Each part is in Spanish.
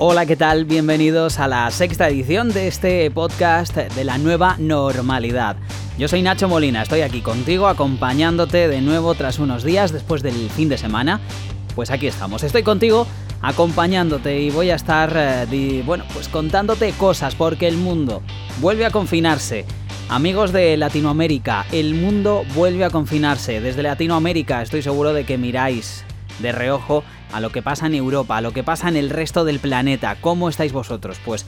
Hola, ¿qué tal? Bienvenidos a la sexta edición de este podcast de la nueva normalidad. Yo soy Nacho Molina, estoy aquí contigo acompañándote de nuevo tras unos días después del fin de semana. Pues aquí estamos, estoy contigo acompañándote y voy a estar, eh, bueno, pues contándote cosas porque el mundo vuelve a confinarse. Amigos de Latinoamérica, el mundo vuelve a confinarse. Desde Latinoamérica estoy seguro de que miráis de reojo a lo que pasa en Europa, a lo que pasa en el resto del planeta. ¿Cómo estáis vosotros? Pues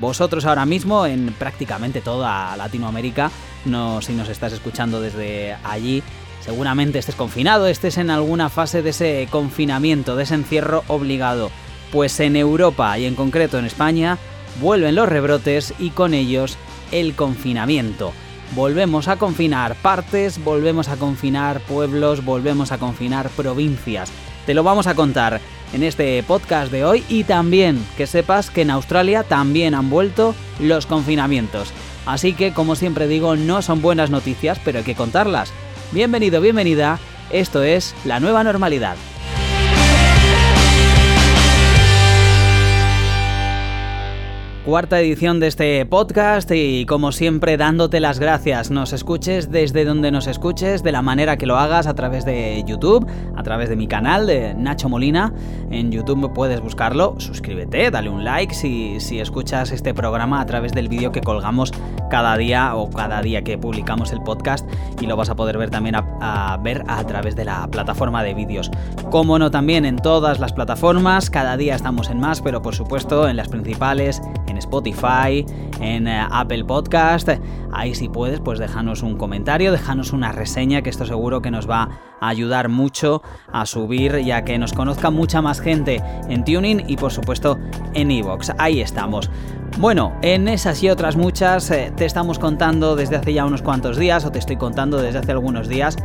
vosotros ahora mismo en prácticamente toda Latinoamérica, no si nos estás escuchando desde allí, seguramente estés confinado, estés en alguna fase de ese confinamiento, de ese encierro obligado. Pues en Europa y en concreto en España vuelven los rebrotes y con ellos el confinamiento. Volvemos a confinar partes, volvemos a confinar pueblos, volvemos a confinar provincias. Te lo vamos a contar en este podcast de hoy y también que sepas que en Australia también han vuelto los confinamientos. Así que, como siempre digo, no son buenas noticias, pero hay que contarlas. Bienvenido, bienvenida, esto es la nueva normalidad. Cuarta edición de este podcast y como siempre dándote las gracias. Nos escuches desde donde nos escuches, de la manera que lo hagas a través de YouTube, a través de mi canal de Nacho Molina. En YouTube puedes buscarlo, suscríbete, dale un like si, si escuchas este programa a través del vídeo que colgamos cada día o cada día que publicamos el podcast y lo vas a poder ver también a, ver a través de la plataforma de vídeos. Como no también en todas las plataformas, cada día estamos en más, pero por supuesto en las principales, Spotify, en eh, Apple Podcast. Ahí si puedes, pues déjanos un comentario, déjanos una reseña, que esto seguro que nos va a ayudar mucho a subir, ya que nos conozca mucha más gente en Tuning y por supuesto en Evox. Ahí estamos. Bueno, en esas y otras muchas eh, te estamos contando desde hace ya unos cuantos días, o te estoy contando desde hace algunos días,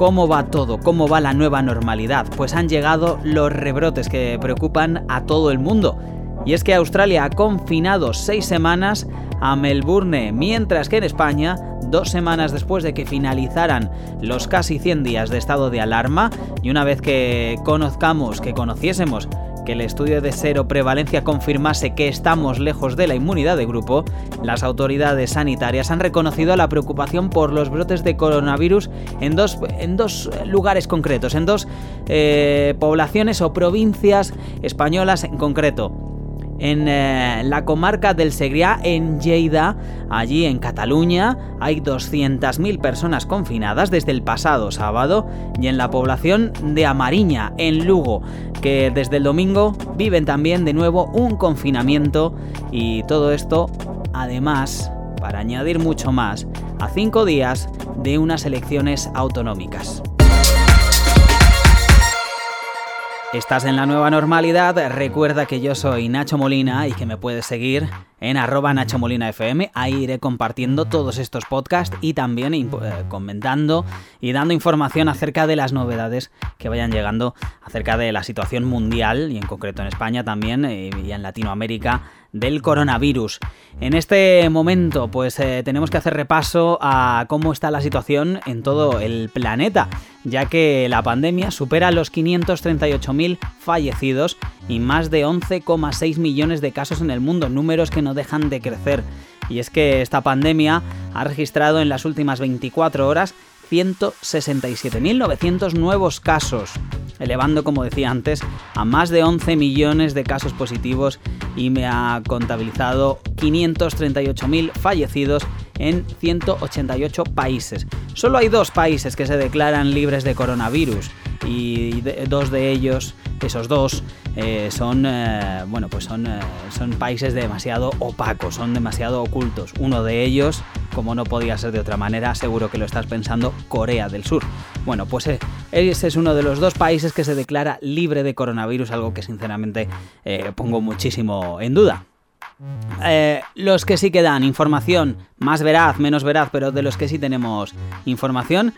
¿Cómo va todo? ¿Cómo va la nueva normalidad? Pues han llegado los rebrotes que preocupan a todo el mundo. Y es que Australia ha confinado seis semanas a Melbourne, mientras que en España, dos semanas después de que finalizaran los casi 100 días de estado de alarma, y una vez que conozcamos, que conociésemos que el estudio de cero prevalencia confirmase que estamos lejos de la inmunidad de grupo, las autoridades sanitarias han reconocido la preocupación por los brotes de coronavirus en dos, en dos lugares concretos, en dos eh, poblaciones o provincias españolas en concreto en eh, la comarca del Segrià, en Lleida, allí en Cataluña, hay 200.000 personas confinadas desde el pasado sábado y en la población de Amariña, en Lugo, que desde el domingo viven también de nuevo un confinamiento y todo esto, además, para añadir mucho más, a cinco días de unas elecciones autonómicas. Estás en la nueva normalidad, recuerda que yo soy Nacho Molina y que me puedes seguir en arroba Nacho Molina FM. Ahí iré compartiendo todos estos podcasts y también eh, comentando y dando información acerca de las novedades que vayan llegando acerca de la situación mundial y en concreto en España también eh, y en Latinoamérica del coronavirus. En este momento pues eh, tenemos que hacer repaso a cómo está la situación en todo el planeta, ya que la pandemia supera los 538.000 fallecidos y más de 11,6 millones de casos en el mundo, números que no dejan de crecer. Y es que esta pandemia ha registrado en las últimas 24 horas 167.900 nuevos casos, elevando, como decía antes, a más de 11 millones de casos positivos y me ha contabilizado 538.000 fallecidos en 188 países. Solo hay dos países que se declaran libres de coronavirus y dos de ellos, esos dos, eh, son, eh, bueno, pues son, eh, son países demasiado opacos, son demasiado ocultos. Uno de ellos, como no podía ser de otra manera, seguro que lo estás pensando, Corea del Sur. Bueno, pues ese es uno de los dos países que se declara libre de coronavirus, algo que sinceramente pongo muchísimo en duda. los que sí que dan información más veraz, menos veraz, pero de los que sí tenemos información,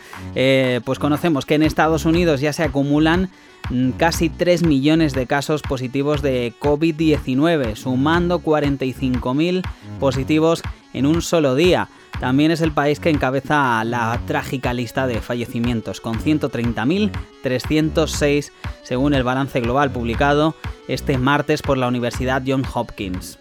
pues conocemos que en Estados Unidos ya se acumulan Mm, casi 3 millones de casos positivos de COVID-19, sumando 45.000 positivos en un solo día. También es el país que encabeza la trágica lista de fallecimientos, con 130.306 según el balance global publicado este martes por la Universidad Johns Hopkins.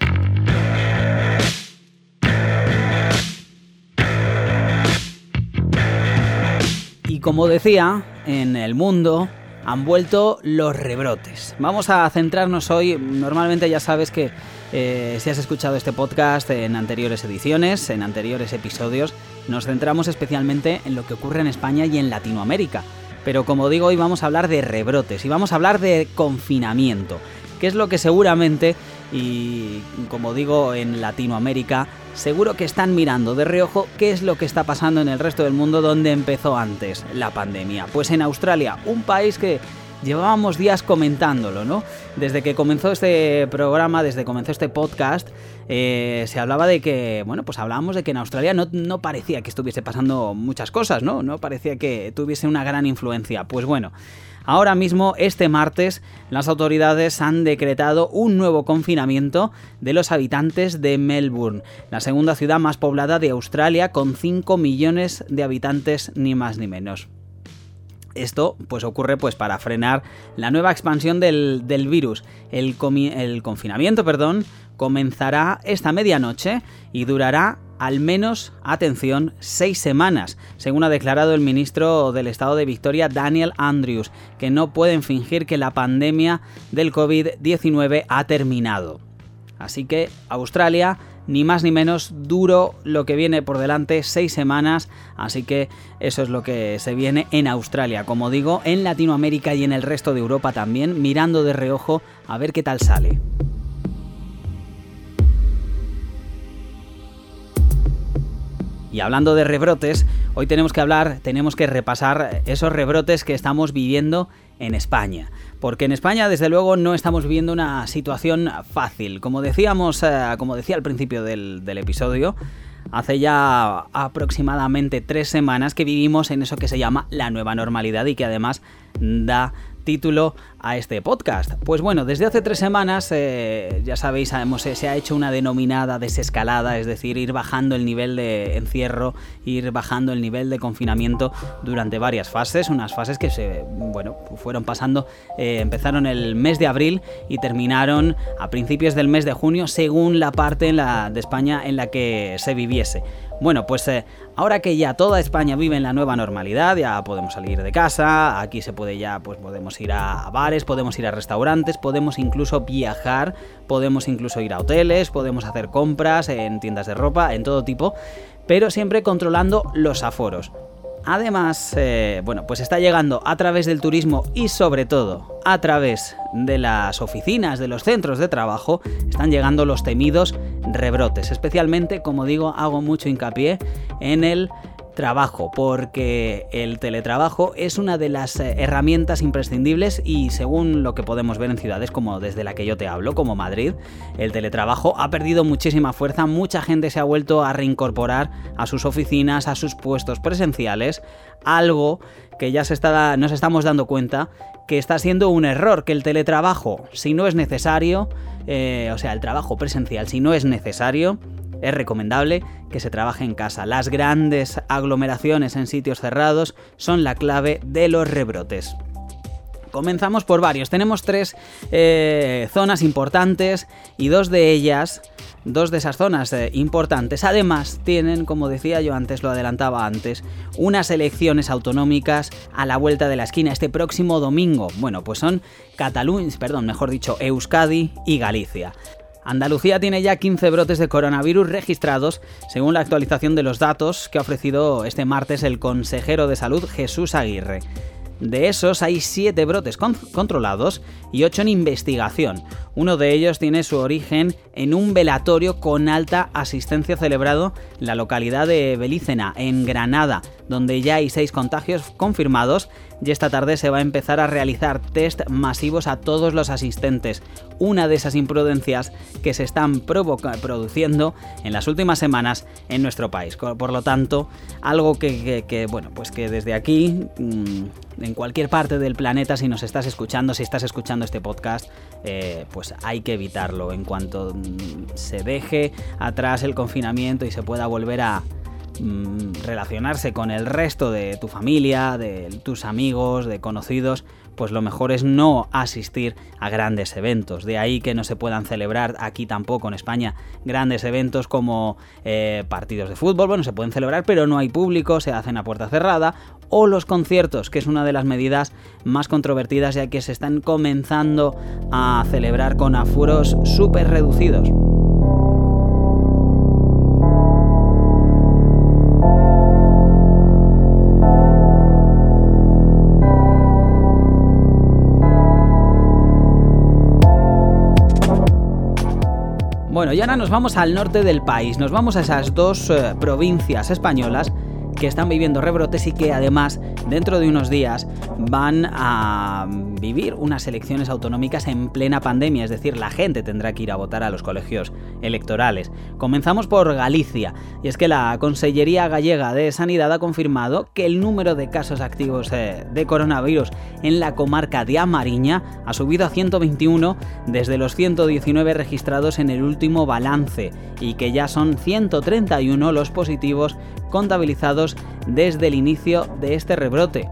Y como decía, en el mundo han vuelto los rebrotes. Vamos a centrarnos hoy, normalmente ya sabes que eh, si has escuchado este podcast en anteriores ediciones, en anteriores episodios, nos centramos especialmente en lo que ocurre en España y en Latinoamérica. Pero como digo, hoy vamos a hablar de rebrotes y vamos a hablar de confinamiento, que es lo que seguramente, y como digo en Latinoamérica, seguro que están mirando de reojo qué es lo que está pasando en el resto del mundo donde empezó antes la pandemia. Pues en Australia, un país que llevábamos días comentándolo, ¿no? Desde que comenzó este programa, desde que comenzó este podcast, eh, se hablaba de que, bueno, pues hablábamos de que en Australia no, no, parecía que estuviese pasando muchas cosas, ¿no? No parecía que tuviese una gran influencia. Pues bueno, ahora mismo, este martes, las autoridades han decretado un nuevo confinamiento de los habitantes de Melbourne, la segunda ciudad más poblada de Australia, con 5 millones de habitantes, ni más ni menos. Esto pues ocurre pues para frenar la nueva expansión del, virus. El, el confinamiento, perdón, comenzará esta medianoche y durará al menos, atención, seis semanas, según ha declarado el ministro del Estado de Victoria, Daniel Andrews, que no pueden fingir que la pandemia del COVID-19 ha terminado. Así que Australia ni más ni menos duro lo que viene por delante, seis semanas, así que eso es lo que se viene en Australia, como digo, en Latinoamérica y en el resto de Europa también, mirando de reojo a ver qué tal sale. Y hablando de rebrotes, hoy tenemos que hablar, tenemos que repasar esos rebrotes que estamos viviendo en España. Porque en España, desde luego, no estamos viviendo una situación fácil. Como decíamos, eh, como decía al principio del, del episodio, hace ya aproximadamente tres semanas que vivimos en eso que se llama la nueva normalidad y que además da título a este podcast? Pues bueno, desde hace tres semanas, eh, ya sabéis, se ha hecho una denominada desescalada, es decir, ir bajando el nivel de encierro, ir bajando el nivel de confinamiento durante varias fases, unas fases que se, bueno, fueron pasando, eh, empezaron el mes de abril y terminaron a principios del mes de junio, según la parte de España en la que se viviese. Bueno, pues eh, ahora que ya toda España vive en la nueva normalidad, ya podemos salir de casa, aquí se puede ya, pues podemos ir a bares, podemos ir a restaurantes, podemos incluso viajar, podemos incluso ir a hoteles, podemos hacer compras en tiendas de ropa, en todo tipo, pero siempre controlando los aforos. Además, eh, bueno, pues está llegando a través del turismo y sobre todo a través de las oficinas, de los centros de trabajo, están llegando los temidos rebrotes. Especialmente, como digo, hago mucho hincapié en el trabajo, porque el teletrabajo es una de las eh, herramientas imprescindibles y según lo que podemos ver en ciudades como desde la que yo te hablo, como Madrid, el teletrabajo ha perdido muchísima fuerza, mucha gente se ha vuelto a reincorporar a sus oficinas, a sus puestos presenciales, algo que ya se está, nos estamos dando cuenta que está siendo un error, que el teletrabajo, si no es necesario, eh, o sea, el trabajo presencial, si no es necesario, es recomendable que se trabaje en casa. Las grandes aglomeraciones en sitios cerrados son la clave de los rebrotes. Comenzamos por varios. Tenemos tres eh, zonas importantes y dos de ellas, dos de esas zonas eh, importantes, además tienen, como decía yo antes, lo adelantaba antes, unas elecciones autonómicas a la vuelta de la esquina este próximo domingo. Bueno, pues son Cataluña, perdón, mejor dicho, Euskadi y Galicia. Andalucía tiene ya 15 brotes de coronavirus registrados, según la actualización de los datos que ha ofrecido este martes el consejero de salud Jesús Aguirre. De esos hay 7 brotes controlados y 8 en investigación. Uno de ellos tiene su origen en un velatorio con alta asistencia celebrado en la localidad de Belícena, en Granada, donde ya hay 6 contagios confirmados y esta tarde se va a empezar a realizar test masivos a todos los asistentes. Una de esas imprudencias que se están produciendo en las últimas semanas en nuestro país. Por lo tanto, algo que, bueno, pues que desde aquí, mm, en cualquier parte del planeta, si nos estás escuchando, si estás escuchando este podcast, eh, pues hay que evitarlo. En cuanto mm, se deje atrás el confinamiento y se pueda volver a mm, relacionarse con el resto de tu familia, de tus amigos, de conocidos, pues lo mejor es no asistir a grandes eventos. De ahí que no se puedan celebrar aquí tampoco en España grandes eventos como eh, partidos de fútbol. Bueno, se pueden celebrar, pero no hay público, se hacen a puerta cerrada. O los conciertos, que es una de las medidas más controvertidas ya que se están comenzando a celebrar con afueros súper reducidos. Bueno, y ahora nos vamos al norte del país, nos vamos a esas dos eh, provincias españolas que están viviendo rebrotes y que además dentro de unos días van a vivir unas elecciones autonómicas en plena pandemia, es decir, la gente tendrá que ir a votar a los colegios electorales. Comenzamos por Galicia, y es que la Consellería Gallega de Sanidad ha confirmado que el número de casos activos eh, de coronavirus en la comarca de Amariña ha subido a 121 desde los 119 registrados en el último balance y que ya son 131 los positivos contabilizados desde el inicio de este rebrote.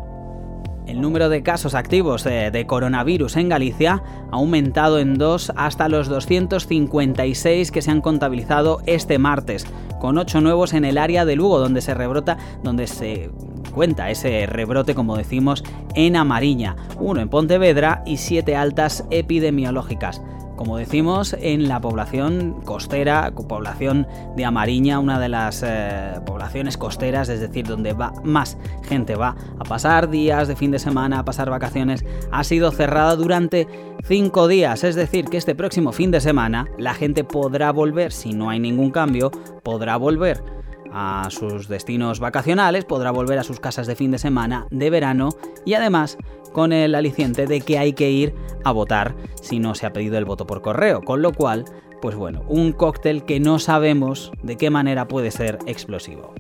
El número de casos activos eh, de coronavirus en Galicia ha aumentado en dos hasta los 256 que se han contabilizado este martes, con 8 nuevos en el área de Lugo, donde se rebrota, donde se cuenta ese rebrote, como decimos, en Amariña, uno en Pontevedra y 7 altas epidemiológicas como decimos, en la población costera, población de Amariña, una de las eh, poblaciones costeras, es decir, donde va más gente va a pasar días de fin de semana, a pasar vacaciones, ha sido cerrada durante cinco días, es decir, que este próximo fin de semana la gente podrá volver, si no hay ningún cambio, podrá volver a sus destinos vacacionales, podrá volver a sus casas de fin de semana, de verano y además con el aliciente de que hay que ir a votar si no se ha pedido el voto por correo, con lo cual, pues bueno, un cóctel que no sabemos de qué manera puede ser explosivo.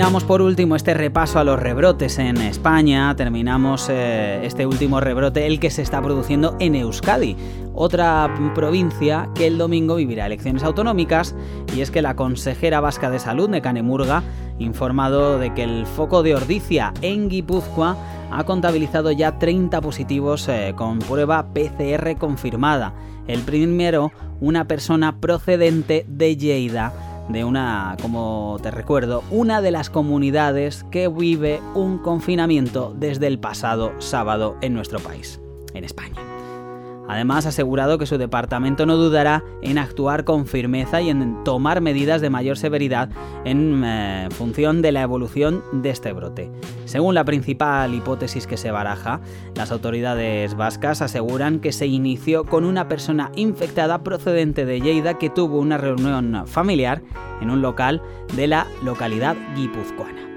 Terminamos por último este repaso a los rebrotes en España, terminamos eh, este último rebrote, el que se está produciendo en Euskadi, otra provincia que el domingo vivirá elecciones autonómicas, y es que la consejera vasca de salud, Nekane Murga, ha informado de que el foco de Ordicia en Guipúzcoa ha contabilizado ya 30 positivos eh, con prueba PCR confirmada. El primero, una persona procedente de Lleida, de una, como te recuerdo, una de las comunidades que vive un confinamiento desde el pasado sábado en nuestro país, en España. Además, ha asegurado que su departamento no dudará en actuar con firmeza y en tomar medidas de mayor severidad en eh, función de la evolución de este brote. Según la principal hipótesis que se baraja, las autoridades vascas aseguran que se inició con una persona infectada procedente de Lleida que tuvo una reunión familiar en un local de la localidad guipuzcoana.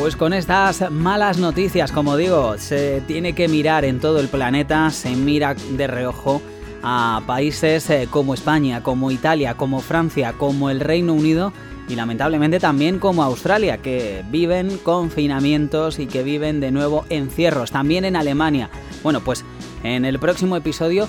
Pues con estas malas noticias, como digo, se tiene que mirar en todo el planeta, se mira de reojo a países eh, como España, como Italia, como Francia, como el Reino Unido y lamentablemente también como Australia, que viven confinamientos y que viven de nuevo encierros, también en Alemania. Bueno, pues en el próximo episodio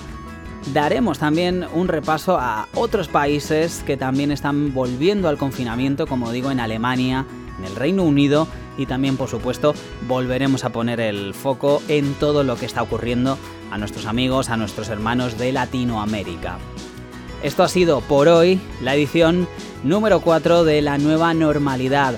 daremos también un repaso a otros países que también están volviendo al confinamiento, como digo, en Alemania, en el Reino Unido y también por supuesto volveremos a poner el foco en todo lo que está ocurriendo a nuestros amigos, a nuestros hermanos de Latinoamérica. Esto ha sido por hoy la edición número 4 de la nueva normalidad.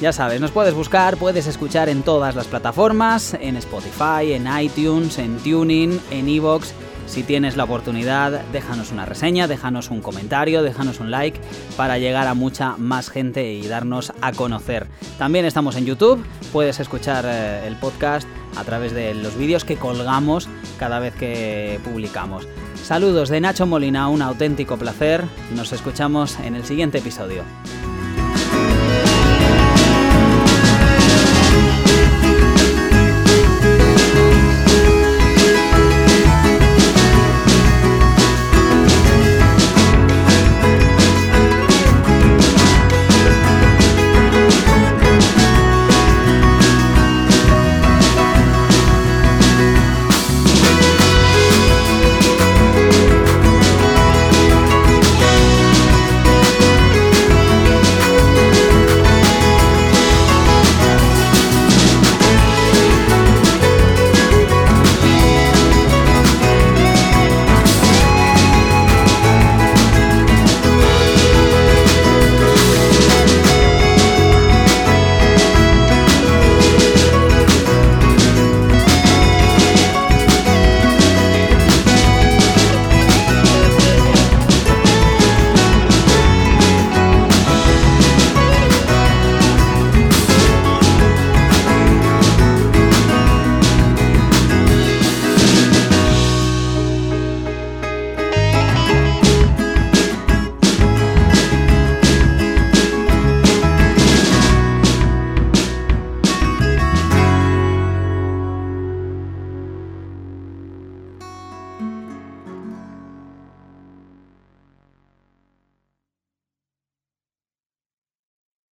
Ya sabes, nos puedes buscar, puedes escuchar en todas las plataformas, en Spotify, en iTunes, en Tuning, en Evox si tienes la oportunidad, déjanos una reseña, déjanos un comentario, déjanos un like para llegar a mucha más gente y darnos a conocer. También estamos en YouTube, puedes escuchar eh, el podcast a través de los vídeos que colgamos cada vez que publicamos. Saludos de Nacho Molina, un auténtico placer. Nos escuchamos en el siguiente episodio.